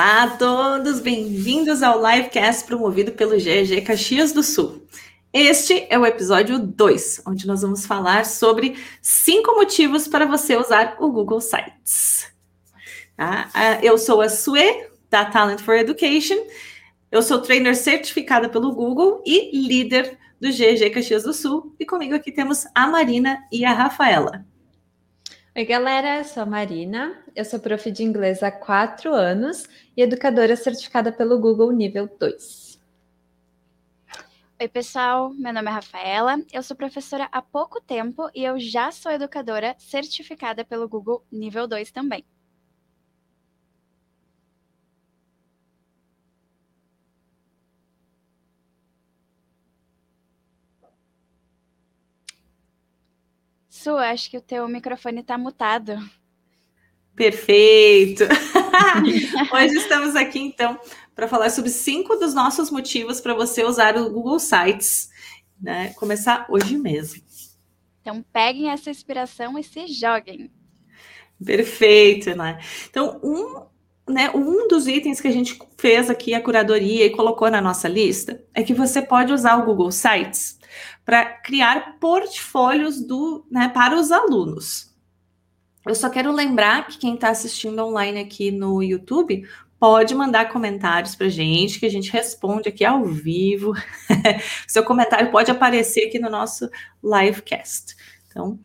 Olá a todos, bem-vindos ao livecast promovido pelo GG Caxias do Sul. Este é o episódio 2, onde nós vamos falar sobre cinco motivos para você usar o Google Sites. Tá? Eu sou a Sue, da Talent for Education, eu sou trainer certificada pelo Google e líder do GG Caxias do Sul, e comigo aqui temos a Marina e a Rafaela. Oi, galera, eu sou a Marina, eu sou prof de inglês há quatro anos e educadora certificada pelo Google nível 2. Oi, pessoal, meu nome é Rafaela, eu sou professora há pouco tempo e eu já sou educadora certificada pelo Google nível 2 também. Su, acho que o teu microfone está mutado. Perfeito! Hoje estamos aqui, então, para falar sobre cinco dos nossos motivos para você usar o Google Sites. Né? Começar hoje mesmo. Então, peguem essa inspiração e se joguem. Perfeito, né? Então, um, né, um dos itens que a gente fez aqui, a curadoria, e colocou na nossa lista, é que você pode usar o Google Sites para criar portfólios do, né, para os alunos. Eu só quero lembrar que quem está assistindo online aqui no YouTube pode mandar comentários para gente, que a gente responde aqui ao vivo. Seu comentário pode aparecer aqui no nosso livecast. Então,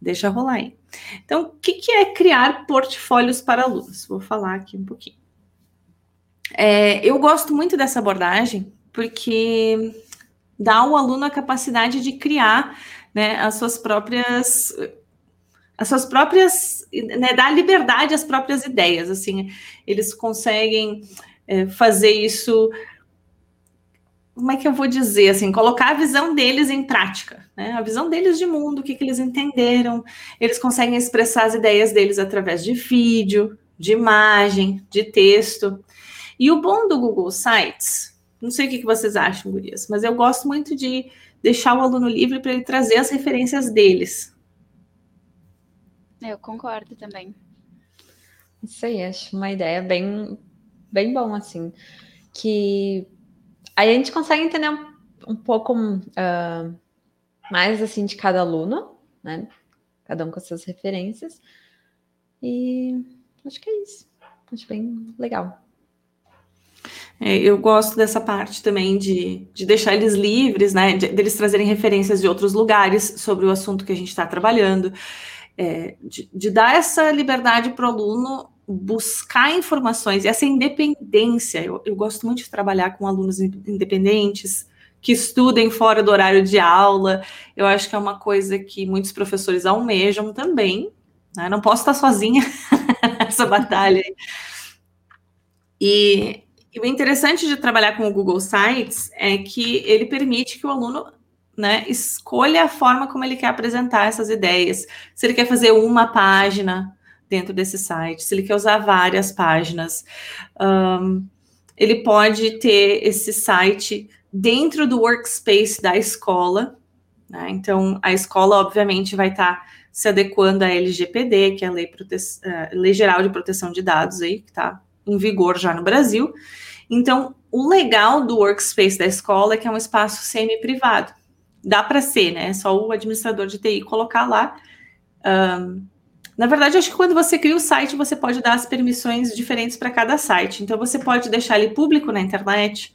deixa rolar aí. Então, o que, que é criar portfólios para alunos? Vou falar aqui um pouquinho. É, eu gosto muito dessa abordagem porque dá ao aluno a capacidade de criar né, as suas próprias as suas próprias né, dar liberdade às próprias ideias assim eles conseguem é, fazer isso como é que eu vou dizer assim colocar a visão deles em prática né, a visão deles de mundo o que, que eles entenderam eles conseguem expressar as ideias deles através de vídeo de imagem de texto. E o bom do Google Sites não sei o que vocês acham, Gurias, mas eu gosto muito de deixar o aluno livre para ele trazer as referências deles. Eu concordo também. Isso aí, acho uma ideia bem, bem bom, assim. Que aí a gente consegue entender um, um pouco uh, mais assim de cada aluno, né? Cada um com as suas referências. E acho que é isso. Acho bem legal. É, eu gosto dessa parte também de, de deixar eles livres, né? De, deles trazerem referências de outros lugares sobre o assunto que a gente está trabalhando, é, de, de, dar essa liberdade para o aluno buscar informações e essa independência. Eu, eu gosto muito de trabalhar com alunos independentes que estudem fora do horário de aula. Eu acho que é uma coisa que muitos professores almejam também. Né? Não posso estar sozinha nessa batalha. E e o interessante de trabalhar com o Google Sites é que ele permite que o aluno né, escolha a forma como ele quer apresentar essas ideias. Se ele quer fazer uma página dentro desse site, se ele quer usar várias páginas. Um, ele pode ter esse site dentro do workspace da escola. Né? Então, a escola, obviamente, vai estar tá se adequando à LGPD, que é a Lei, Prote... Uh, Lei Geral de Proteção de Dados, aí, que está em vigor já no Brasil. Então, o legal do workspace da escola é que é um espaço semi-privado. Dá para ser, né? É só o administrador de TI colocar lá. Um, na verdade, acho que quando você cria o site, você pode dar as permissões diferentes para cada site. Então, você pode deixar ele público na internet,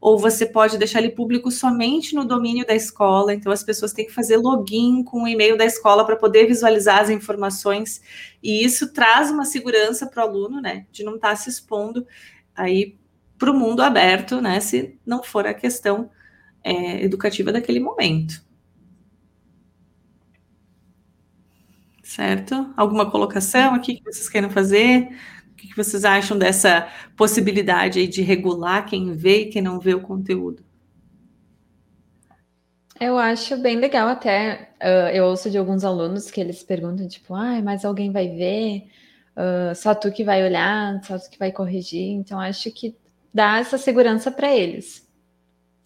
ou você pode deixar ele público somente no domínio da escola. Então, as pessoas têm que fazer login com o e-mail da escola para poder visualizar as informações. E isso traz uma segurança para o aluno, né? De não estar tá se expondo aí para o mundo aberto, né? Se não for a questão é, educativa daquele momento. Certo? Alguma colocação aqui que vocês queiram fazer? O que vocês acham dessa possibilidade de regular quem vê e quem não vê o conteúdo? Eu acho bem legal até. Uh, eu ouço de alguns alunos que eles perguntam, tipo, ah, mas alguém vai ver? Uh, só tu que vai olhar, só tu que vai corrigir. Então, acho que dar essa segurança para eles.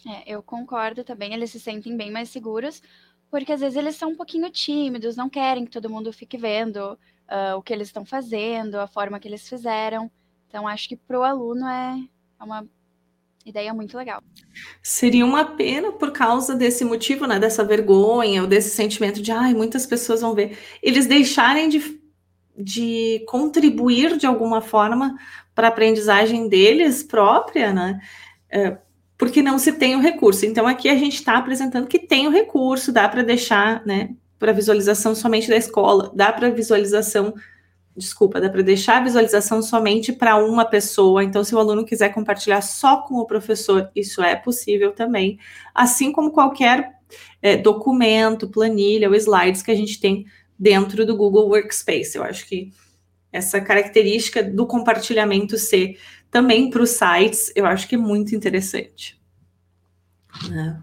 É, eu concordo também, eles se sentem bem mais seguros, porque às vezes eles são um pouquinho tímidos, não querem que todo mundo fique vendo uh, o que eles estão fazendo, a forma que eles fizeram. Então, acho que para o aluno é, é uma ideia muito legal. Seria uma pena por causa desse motivo, né, dessa vergonha ou desse sentimento de, ai, muitas pessoas vão ver, eles deixarem de, de contribuir de alguma forma para a aprendizagem deles própria, né, é, porque não se tem o recurso. Então, aqui a gente está apresentando que tem o recurso, dá para deixar, né, para visualização somente da escola, dá para visualização desculpa, dá para deixar a visualização somente para uma pessoa. Então, se o aluno quiser compartilhar só com o professor, isso é possível também, assim como qualquer é, documento, planilha ou slides que a gente tem dentro do Google Workspace. Eu acho que essa característica do compartilhamento ser também para os sites, eu acho que é muito interessante. Né?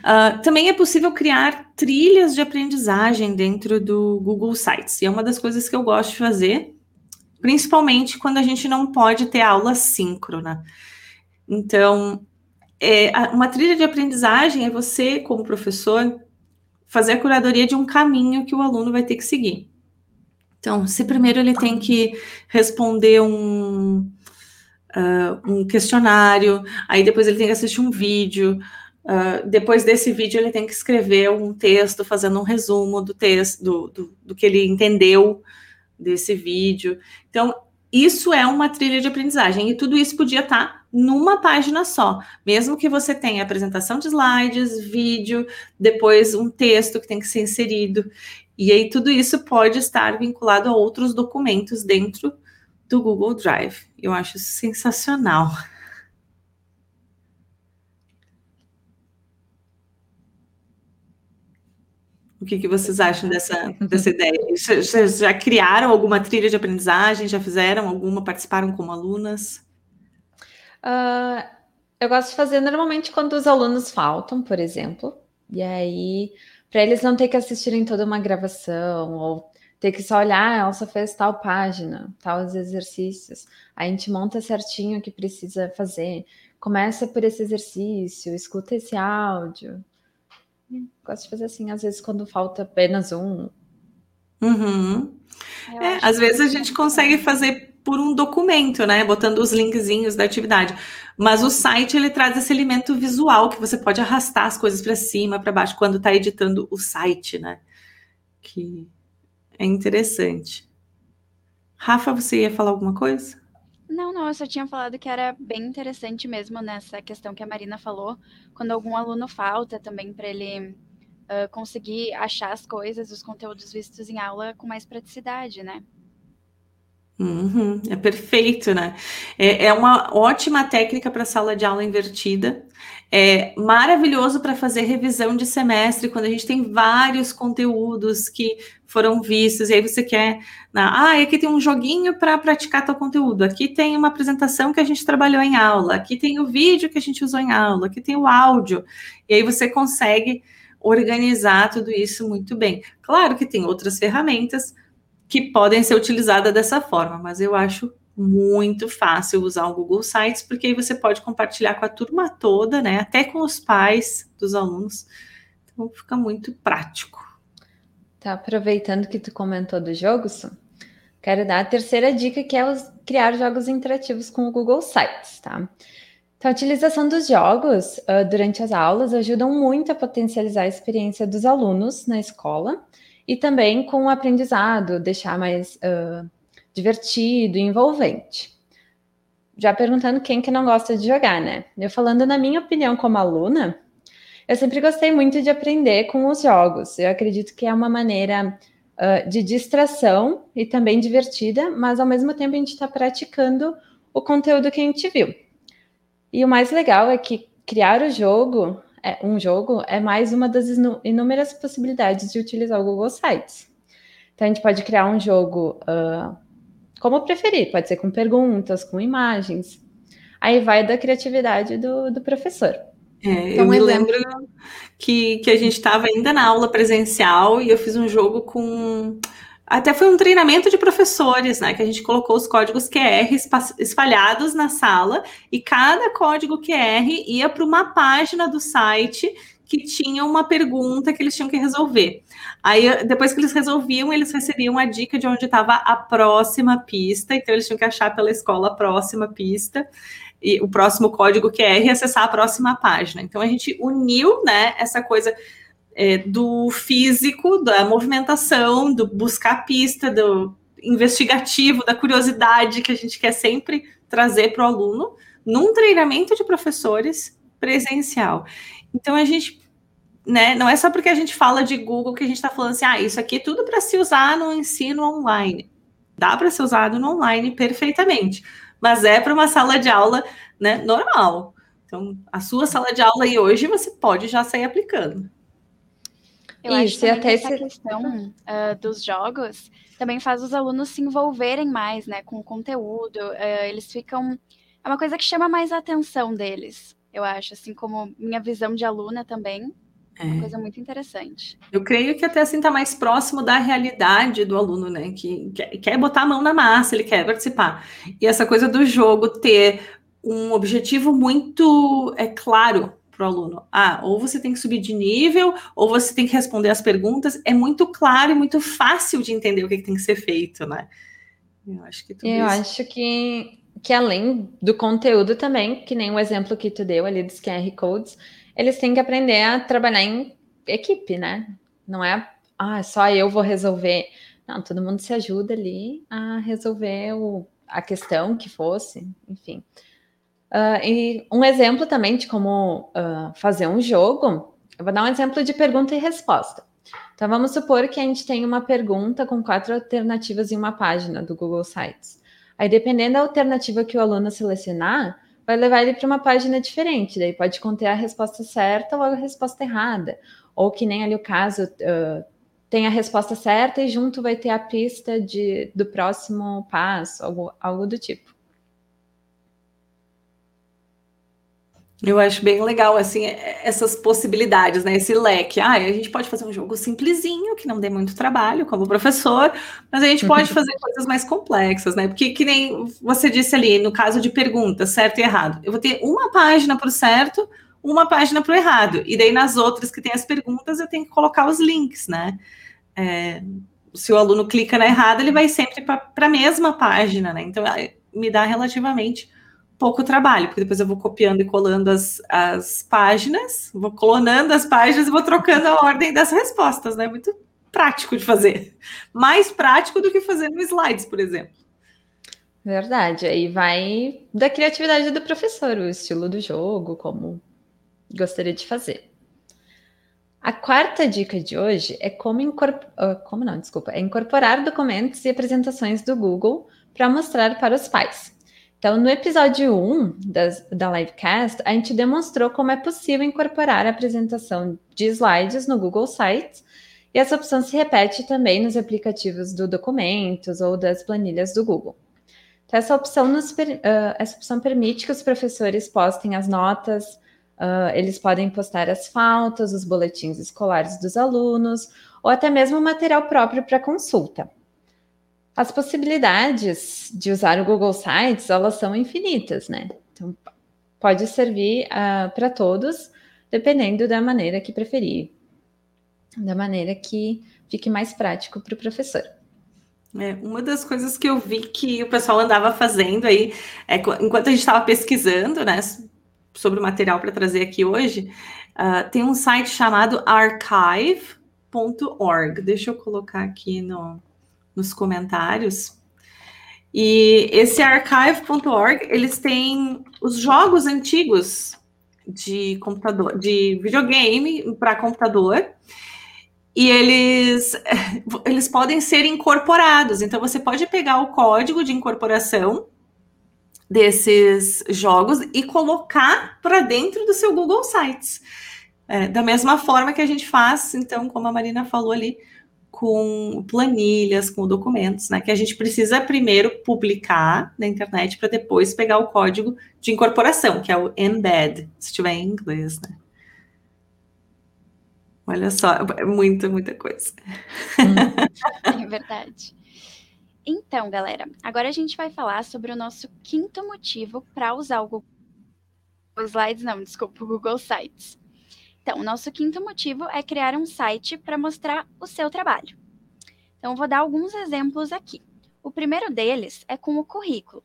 Uh, também é possível criar trilhas de aprendizagem dentro do Google Sites, e é uma das coisas que eu gosto de fazer, principalmente quando a gente não pode ter aula síncrona. Então, é, uma trilha de aprendizagem é você, como professor, fazer a curadoria de um caminho que o aluno vai ter que seguir. Então, se primeiro ele tem que responder um, uh, um questionário, aí depois ele tem que assistir um vídeo, Uh, depois desse vídeo, ele tem que escrever um texto fazendo um resumo do texto, do, do, do, que ele entendeu desse vídeo. Então, isso é uma trilha de aprendizagem, e tudo isso podia estar numa página só, mesmo que você tenha apresentação de slides, vídeo, depois um texto que tem que ser inserido. E aí, tudo isso pode estar vinculado a outros documentos dentro do Google Drive. Eu acho isso sensacional. O que, que vocês acham dessa, dessa ideia? Vocês já criaram alguma trilha de aprendizagem? Já fizeram alguma? Participaram como alunas? Uh, eu gosto de fazer normalmente quando os alunos faltam, por exemplo. E aí, para eles não ter que assistirem toda uma gravação ou ter que só olhar, ah, ela só fez tal página, tais exercícios. A gente monta certinho o que precisa fazer. Começa por esse exercício, escuta esse áudio. Gosto de fazer assim, às vezes, quando falta apenas um. Uhum. É, às vezes a gente consegue fazer por um documento, né? Botando os linkzinhos da atividade. Mas o site ele traz esse elemento visual que você pode arrastar as coisas para cima, para baixo, quando está editando o site, né? Que é interessante. Rafa, você ia falar alguma coisa? Não, não, eu só tinha falado que era bem interessante mesmo nessa questão que a Marina falou, quando algum aluno falta também para ele uh, conseguir achar as coisas, os conteúdos vistos em aula com mais praticidade, né? Uhum, é perfeito, né? É, é uma ótima técnica para sala de aula invertida. É maravilhoso para fazer revisão de semestre, quando a gente tem vários conteúdos que foram vistos, e aí você quer. Ah, aqui tem um joguinho para praticar teu conteúdo, aqui tem uma apresentação que a gente trabalhou em aula, aqui tem o vídeo que a gente usou em aula, aqui tem o áudio, e aí você consegue organizar tudo isso muito bem. Claro que tem outras ferramentas que podem ser utilizadas dessa forma, mas eu acho muito fácil usar o Google Sites, porque aí você pode compartilhar com a turma toda, né? Até com os pais dos alunos. Então fica muito prático. Tá aproveitando que tu comentou dos jogos, quero dar a terceira dica, que é criar jogos interativos com o Google Sites, tá? Então, a utilização dos jogos uh, durante as aulas ajudam muito a potencializar a experiência dos alunos na escola e também com o aprendizado, deixar mais uh, divertido envolvente. Já perguntando quem que não gosta de jogar, né? Eu falando na minha opinião como aluna, eu sempre gostei muito de aprender com os jogos. Eu acredito que é uma maneira uh, de distração e também divertida, mas ao mesmo tempo a gente está praticando o conteúdo que a gente viu. E o mais legal é que criar o jogo, é, um jogo, é mais uma das inúmeras possibilidades de utilizar o Google Sites. Então a gente pode criar um jogo uh, como preferir, pode ser com perguntas, com imagens. Aí vai da criatividade do, do professor. É, então, eu me lembro que, que a gente estava ainda na aula presencial e eu fiz um jogo com até foi um treinamento de professores, né? Que a gente colocou os códigos QR espalhados na sala e cada código QR ia para uma página do site que tinha uma pergunta que eles tinham que resolver. Aí, depois que eles resolviam, eles recebiam a dica de onde estava a próxima pista, então eles tinham que achar pela escola a próxima pista e o próximo código QR e acessar a próxima página. Então a gente uniu, né, essa coisa é, do físico, da movimentação, do buscar pista, do investigativo, da curiosidade que a gente quer sempre trazer para o aluno, num treinamento de professores presencial. Então a gente, né, não é só porque a gente fala de Google que a gente está falando assim, ah, isso aqui é tudo para se usar no ensino online. Dá para ser usado no online perfeitamente, mas é para uma sala de aula, né, normal. Então, a sua sala de aula aí hoje você pode já sair aplicando. Eu Isso, acho que até essa esse... questão uh, dos jogos também faz os alunos se envolverem mais, né, com o conteúdo. Uh, eles ficam é uma coisa que chama mais a atenção deles, eu acho, assim como minha visão de aluna também. É uma coisa muito interessante. Eu creio que até assim está mais próximo da realidade do aluno, né? Que quer, quer botar a mão na massa, ele quer participar. E essa coisa do jogo ter um objetivo muito é claro para o aluno. Ah, ou você tem que subir de nível, ou você tem que responder as perguntas. É muito claro e muito fácil de entender o que, que tem que ser feito, né? Eu acho que Eu isso... acho que, que além do conteúdo também, que nem o exemplo que tu deu ali dos QR Codes, eles têm que aprender a trabalhar em equipe, né? Não é, ah, só eu vou resolver. Não, todo mundo se ajuda ali a resolver o, a questão que fosse, enfim. Uh, e um exemplo também de como uh, fazer um jogo, eu vou dar um exemplo de pergunta e resposta. Então, vamos supor que a gente tem uma pergunta com quatro alternativas em uma página do Google Sites. Aí, dependendo da alternativa que o aluno selecionar, vai levar ele para uma página diferente. Daí pode conter a resposta certa ou a resposta errada. Ou que nem ali o caso, uh, tem a resposta certa e junto vai ter a pista de, do próximo passo, algo, algo do tipo. Eu acho bem legal, assim, é, essas possibilidades, né? Esse leque. Ah, a gente pode fazer um jogo simplesinho, que não dê muito trabalho, como professor, mas a gente pode fazer coisas mais complexas, né? Porque, que nem você disse ali, no caso de perguntas, certo e errado, eu vou ter uma página para o certo, uma página para o errado. E daí, nas outras que tem as perguntas, eu tenho que colocar os links, né? É, se o aluno clica na errada, ele vai sempre para a mesma página, né? Então, me dá relativamente pouco trabalho, porque depois eu vou copiando e colando as, as páginas, vou clonando as páginas e vou trocando a ordem das respostas, né? Muito prático de fazer. Mais prático do que fazer no slides, por exemplo. Verdade. Aí vai da criatividade do professor, o estilo do jogo, como gostaria de fazer. A quarta dica de hoje é como incorporar, ah, como não, desculpa, é incorporar documentos e apresentações do Google para mostrar para os pais. Então, no episódio 1 das, da livecast, a gente demonstrou como é possível incorporar a apresentação de slides no Google Sites, e essa opção se repete também nos aplicativos do Documentos ou das planilhas do Google. Então, essa opção, nos, uh, essa opção permite que os professores postem as notas, uh, eles podem postar as faltas, os boletins escolares dos alunos, ou até mesmo material próprio para consulta. As possibilidades de usar o Google Sites, elas são infinitas, né? Então, pode servir uh, ah, para todos, dependendo da maneira que preferir, da maneira que fique mais prático para o professor. É, uma das coisas que eu vi que o pessoal andava fazendo aí, é, enquanto a gente estava pesquisando, né, sobre o material para trazer aqui hoje, uh, tem um site chamado archive.org. Deixa eu colocar aqui no, nos comentários. E esse archive.org, eles têm os jogos antigos de computador, de videogame para computador, e eles eles podem ser incorporados. Então você pode pegar o código de incorporação desses jogos e colocar para dentro do seu Google Sites. É, da mesma forma que a gente faz, então, como a Marina falou ali, com planilhas, com documentos, né? Que a gente precisa primeiro publicar na internet para depois pegar o código de incorporação, que é o embed, se tiver em inglês, né? Olha só, é muita, muita coisa. é verdade. Então, galera, agora a gente vai falar sobre o nosso quinto motivo para usar o Google Slides, não, desculpa, o Google Sites. Então, nosso quinto motivo é criar um site para mostrar o seu trabalho. Então, vou dar alguns exemplos aqui. O primeiro deles é com o currículo.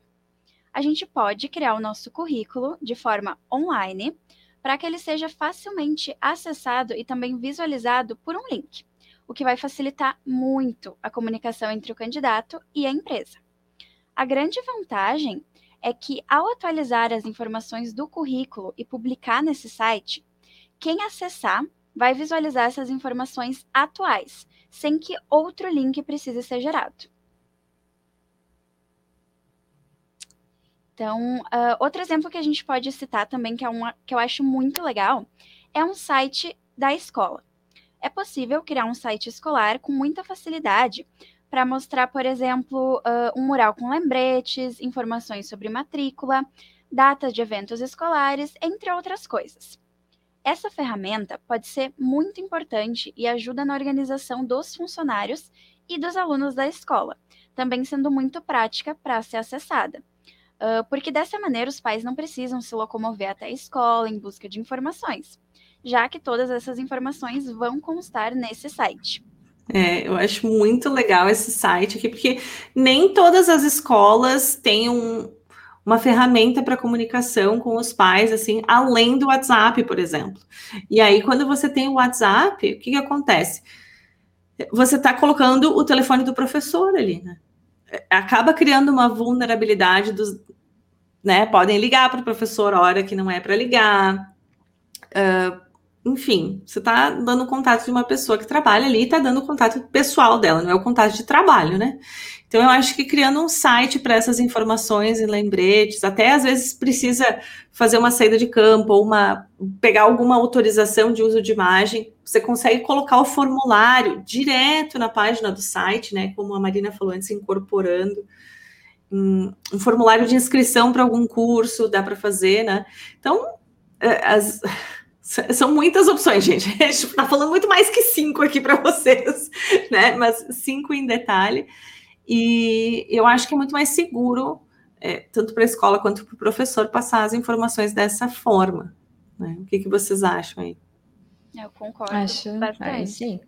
A gente pode criar o nosso currículo de forma online para que ele seja facilmente acessado e também visualizado por um link o que vai facilitar muito a comunicação entre o candidato e a empresa. A grande vantagem é que, ao atualizar as informações do currículo e publicar nesse site, quem acessar vai visualizar essas informações atuais, sem que outro link precise ser gerado. Então, uh, outro exemplo que a gente pode citar também, que, é uma, que eu acho muito legal, é um site da escola é possível criar um site escolar com muita facilidade para mostrar, por exemplo, uh, um mural com lembretes, informações sobre matrícula, datas de eventos escolares, entre outras coisas. Essa ferramenta pode ser muito importante e ajuda na organização dos funcionários e dos alunos da escola, também sendo muito prática para ser acessada. Uh, porque dessa maneira os pais não precisam se locomover até a escola em busca de informações já que todas essas informações vão constar nesse site. É, eu acho muito legal esse site aqui, porque nem todas as escolas têm um, uma ferramenta para comunicação com os pais, assim, além do WhatsApp, por exemplo. E aí, quando você tem o WhatsApp, o que, que acontece? Você está colocando o telefone do professor ali, né? Acaba criando uma vulnerabilidade dos. Né? Podem ligar para o professor hora que não é para ligar. Uh, enfim, você está dando contato de uma pessoa que trabalha ali e está dando contato pessoal dela, não é o contato de trabalho, né? Então, eu acho que criando um site para essas informações e lembretes, até às vezes precisa fazer uma saída de campo ou uma, pegar alguma autorização de uso de imagem, você consegue colocar o formulário direto na página do site, né? Como a Marina falou antes, incorporando um, um formulário de inscrição para algum curso, dá para fazer, né? Então, é, as são muitas opções, gente. A gente está falando muito mais que cinco aqui para vocês, né? Mas cinco em detalhe. E eu acho que é muito mais seguro, é, tanto para a escola quanto para o professor, passar as informações dessa forma. Né? O que, que vocês acham aí? Eu concordo. Acho, bastante. sim.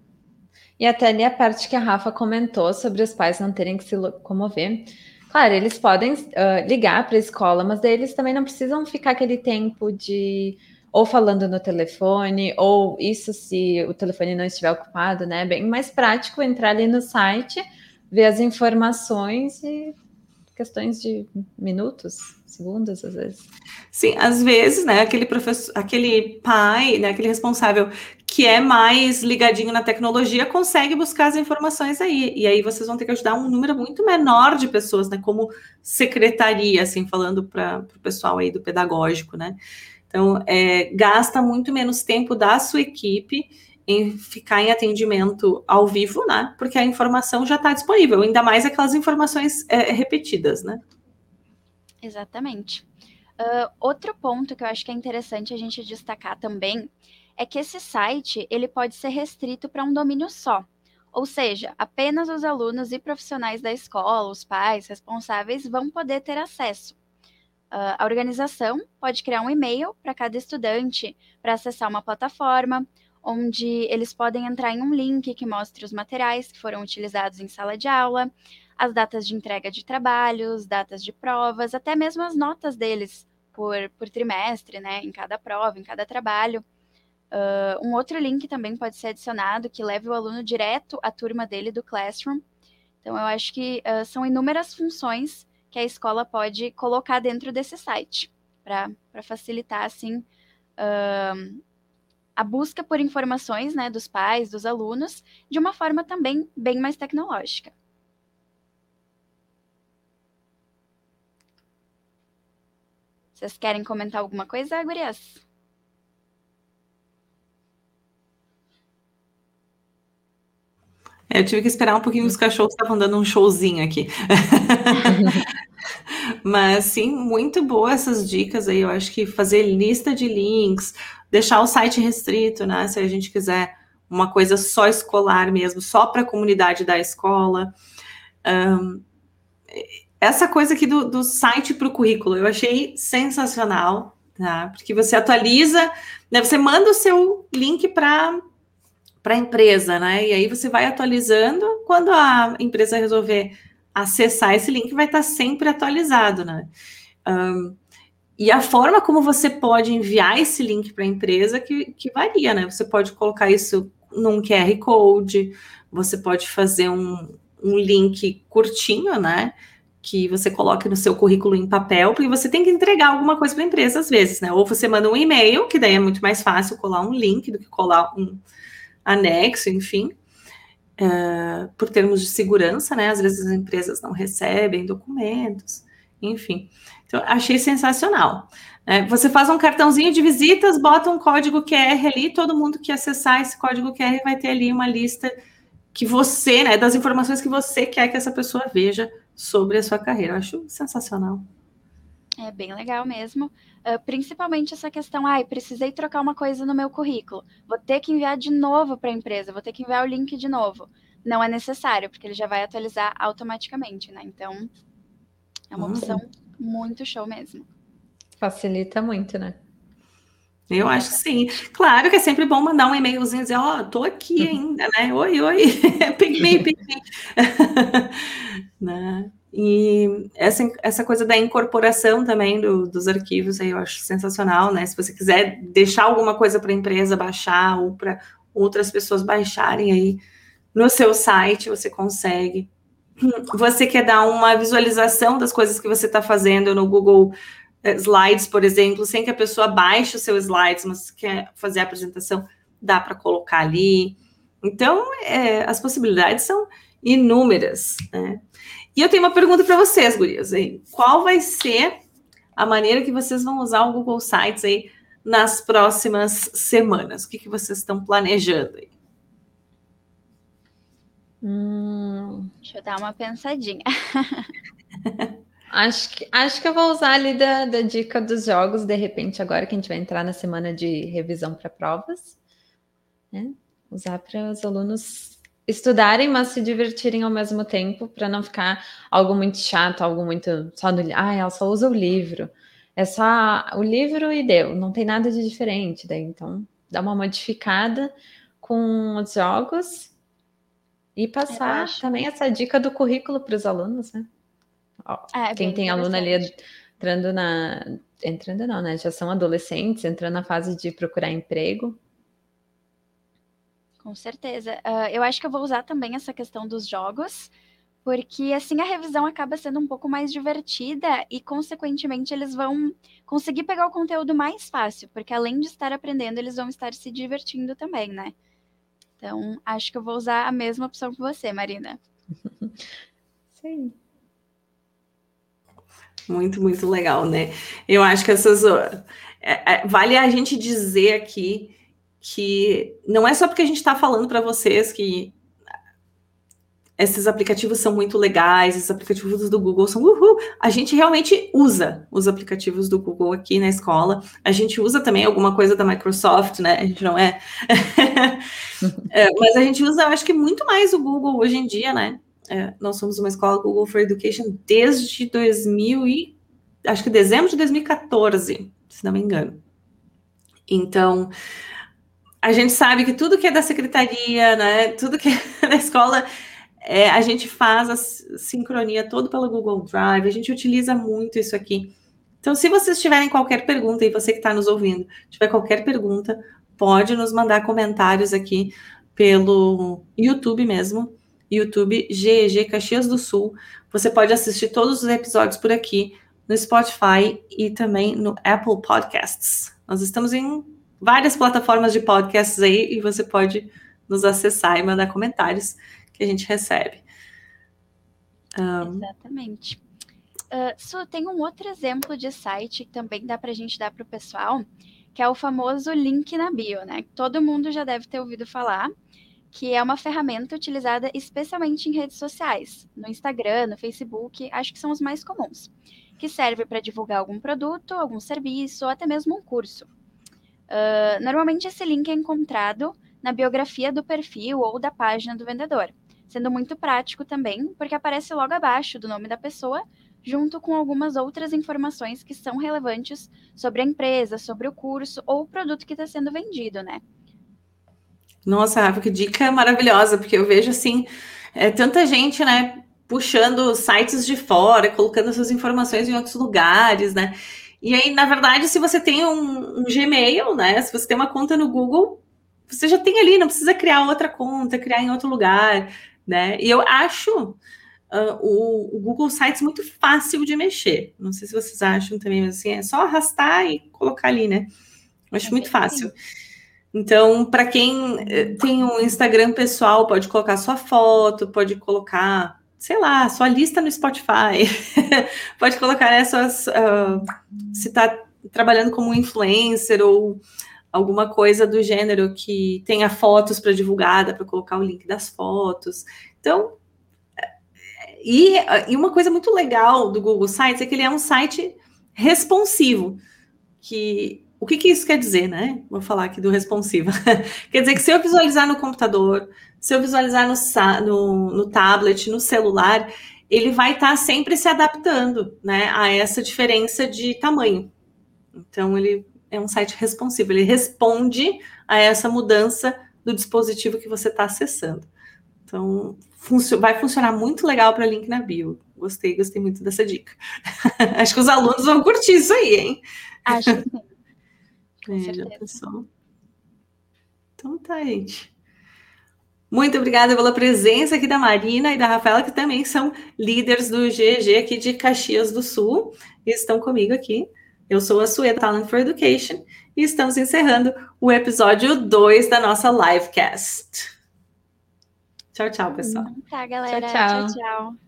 E até ali a parte que a Rafa comentou sobre os pais não terem que se locomover. Claro, eles podem uh, ligar para a escola, mas eles também não precisam ficar aquele tempo de ou falando no telefone, ou isso se o telefone não estiver ocupado, né? Bem mais prático entrar ali no site, ver as informações e questões de minutos, segundos, às vezes. Sim, às vezes, né, aquele professor, aquele pai, né, aquele responsável que é mais ligadinho na tecnologia consegue buscar as informações aí. E aí vocês vão ter que ajudar um número muito menor de pessoas, né, como secretaria, assim, falando para o pessoal aí do pedagógico, né? Então, é, gasta muito menos tempo da sua equipe em ficar em atendimento ao vivo, né? Porque a informação já está disponível, ainda mais aquelas informações é, repetidas, né? Exatamente. Uh, outro ponto que eu acho que é interessante a gente destacar também é que esse site ele pode ser restrito para um domínio só. Ou seja, apenas os alunos e profissionais da escola, os pais responsáveis vão poder ter acesso. Uh, a organização pode criar um e-mail para cada estudante para acessar uma plataforma, onde eles podem entrar em um link que mostre os materiais que foram utilizados em sala de aula, as datas de entrega de trabalhos, datas de provas, até mesmo as notas deles por, por trimestre, né, em cada prova, em cada trabalho. Uh, um outro link também pode ser adicionado que leve o aluno direto à turma dele do Classroom. Então, eu acho que uh, são inúmeras funções que a escola pode colocar dentro desse site, para facilitar, assim, uh, a busca por informações né, dos pais, dos alunos, de uma forma também bem mais tecnológica. Vocês querem comentar alguma coisa, gurias? Eu tive que esperar um pouquinho, os cachorros estavam dando um showzinho aqui. Mas sim, muito boa essas dicas aí. Eu acho que fazer lista de links, deixar o site restrito, né? Se a gente quiser uma coisa só escolar mesmo, só para a comunidade da escola. Um, essa coisa aqui do, do site para o currículo, eu achei sensacional, tá? Porque você atualiza, né, você manda o seu link para para a empresa, né? E aí você vai atualizando. Quando a empresa resolver acessar esse link, vai estar sempre atualizado, né? Um, e a forma como você pode enviar esse link para a empresa que, que varia, né? Você pode colocar isso num QR Code, você pode fazer um, um link curtinho, né? Que você coloque no seu currículo em papel, porque você tem que entregar alguma coisa para a empresa às vezes, né? Ou você manda um e-mail, que daí é muito mais fácil colar um link do que colar um anexo, enfim. Uh, por termos de segurança, né? Às vezes as empresas não recebem documentos, enfim. Então, achei sensacional. É, você faz um cartãozinho de visitas, bota um código QR ali, todo mundo que acessar esse código QR vai ter ali uma lista que você, né, das informações que você quer que essa pessoa veja sobre a sua carreira. Eu acho sensacional. É bem legal mesmo. Uh, principalmente essa questão, ai, precisei trocar uma coisa no meu currículo. Vou ter que enviar de novo para a empresa, vou ter que enviar o link de novo. Não é necessário, porque ele já vai atualizar automaticamente, né? Então, é uma opção muito show mesmo. Facilita muito, né? Eu acho que sim. Claro que é sempre bom mandar um e-mailzinho e dizer, ó, oh, tô aqui uhum. ainda, né? Oi, oi, me, pick me. né? E essa, essa coisa da incorporação também do, dos arquivos aí eu acho sensacional, né? Se você quiser deixar alguma coisa para a empresa baixar ou para outras pessoas baixarem aí no seu site, você consegue. Você quer dar uma visualização das coisas que você está fazendo no Google eh, slides, por exemplo, sem que a pessoa baixe o seu slides, mas quer fazer a apresentação, dá para colocar ali. Então, é, as possibilidades são inúmeras. Né? E eu tenho uma pergunta para vocês, gurias. Aí. Qual vai ser a maneira que vocês vão usar o Google Sites aí nas próximas semanas? O que, que vocês estão planejando aí? Hum, deixa eu dar uma pensadinha. Acho que, acho que eu vou usar ali da, da dica dos jogos, de repente, agora que a gente vai entrar na semana de revisão para provas. Né? Usar para os alunos estudarem, mas se divertirem ao mesmo tempo, para não ficar algo muito chato, algo muito só do. Ah, ela só usa o livro. É só o livro e deu, não tem nada de diferente. Daí, então, dá uma modificada com os jogos e passar também essa dica do currículo para os alunos, né? É, Quem tem aluno ali entrando na. Entrando não, né? Já são adolescentes, entrando na fase de procurar emprego. Com certeza. Uh, eu acho que eu vou usar também essa questão dos jogos, porque assim a revisão acaba sendo um pouco mais divertida e, consequentemente, eles vão conseguir pegar o conteúdo mais fácil, porque além de estar aprendendo, eles vão estar se divertindo também, né? Então, acho que eu vou usar a mesma opção que você, Marina. Sim. Muito, muito legal, né? Eu acho que essas. É, é, vale a gente dizer aqui que não é só porque a gente está falando para vocês que esses aplicativos são muito legais, esses aplicativos do Google são uhul. A gente realmente usa os aplicativos do Google aqui na escola. A gente usa também alguma coisa da Microsoft, né? A gente não é. é mas a gente usa, eu acho que muito mais o Google hoje em dia, né? É, nós somos uma escola Google for Education desde 2000 e acho que dezembro de 2014, se não me engano. Então, a gente sabe que tudo que é da secretaria, né, tudo que é da escola, é, a gente faz a sincronia todo pelo Google Drive, a gente utiliza muito isso aqui. Então, se vocês tiverem qualquer pergunta, e você que está nos ouvindo, tiver qualquer pergunta, pode nos mandar comentários aqui pelo YouTube mesmo, YouTube GEG Caxias do Sul. Você pode assistir todos os episódios por aqui no Spotify e também no Apple Podcasts. Nós estamos em várias plataformas de podcasts aí e você pode nos acessar e mandar comentários que a gente recebe. Um... Exatamente. Uh, Su, tem um outro exemplo de site que também dá para a gente dar para o pessoal, que é o famoso link na bio, né? Todo mundo já deve ter ouvido falar, que é uma ferramenta utilizada especialmente em redes sociais, no Instagram, no Facebook, acho que são os mais comuns, que serve para divulgar algum produto, algum serviço ou até mesmo um curso. Uh, normalmente esse link é encontrado na biografia do perfil ou da página do vendedor, sendo muito prático também, porque aparece logo abaixo do nome da pessoa, junto com algumas outras informações que são relevantes sobre a empresa, sobre o curso ou o produto que está sendo vendido, né? Nossa, Rafa, que dica maravilhosa, porque eu vejo assim, é, tanta gente, né, puxando sites de fora, colocando suas informações em outros lugares, né? E aí, na verdade, se você tem um, um, Gmail, né? Se você tem uma conta no Google, você já tem ali, não precisa criar outra conta, criar em outro lugar, né? E eu acho uh, o, o, Google Sites muito fácil de mexer. Não sei se vocês acham também, mas assim, é só arrastar e colocar ali, né? Eu acho muito fácil. Então, para quem eh, tem um Instagram pessoal, pode colocar sua foto, pode colocar sei lá, sua lista no Spotify. Pode colocar suas, uh, se está trabalhando como influencer ou alguma coisa do gênero que tenha fotos para divulgar, para colocar o link das fotos. Então, e, e uma coisa muito legal do Google Sites é que ele é um site responsivo, que o que, que, isso quer dizer, né? Vou falar aqui do responsivo. quer dizer que se eu visualizar no computador, se eu visualizar no, no, no tablet, no celular, ele vai estar tá sempre se adaptando né, a essa diferença de tamanho. Então, ele é um site responsivo, ele responde a essa mudança do dispositivo que você está acessando. Então, funcio vai funcionar muito legal para link na bio. Gostei, gostei muito dessa dica. Acho que os alunos vão curtir isso aí, hein? Acho que sim. É, já pensou. Então tá, gente. Muito obrigada pela presença aqui da Marina e da Rafaela, que também são líderes do GG aqui de Caxias do Sul e estão comigo aqui. Eu sou a Sueda Talent for Education e estamos encerrando o episódio 2 da nossa livecast. Tchau, tchau, pessoal. Tá, galera. tchau. tchau. tchau.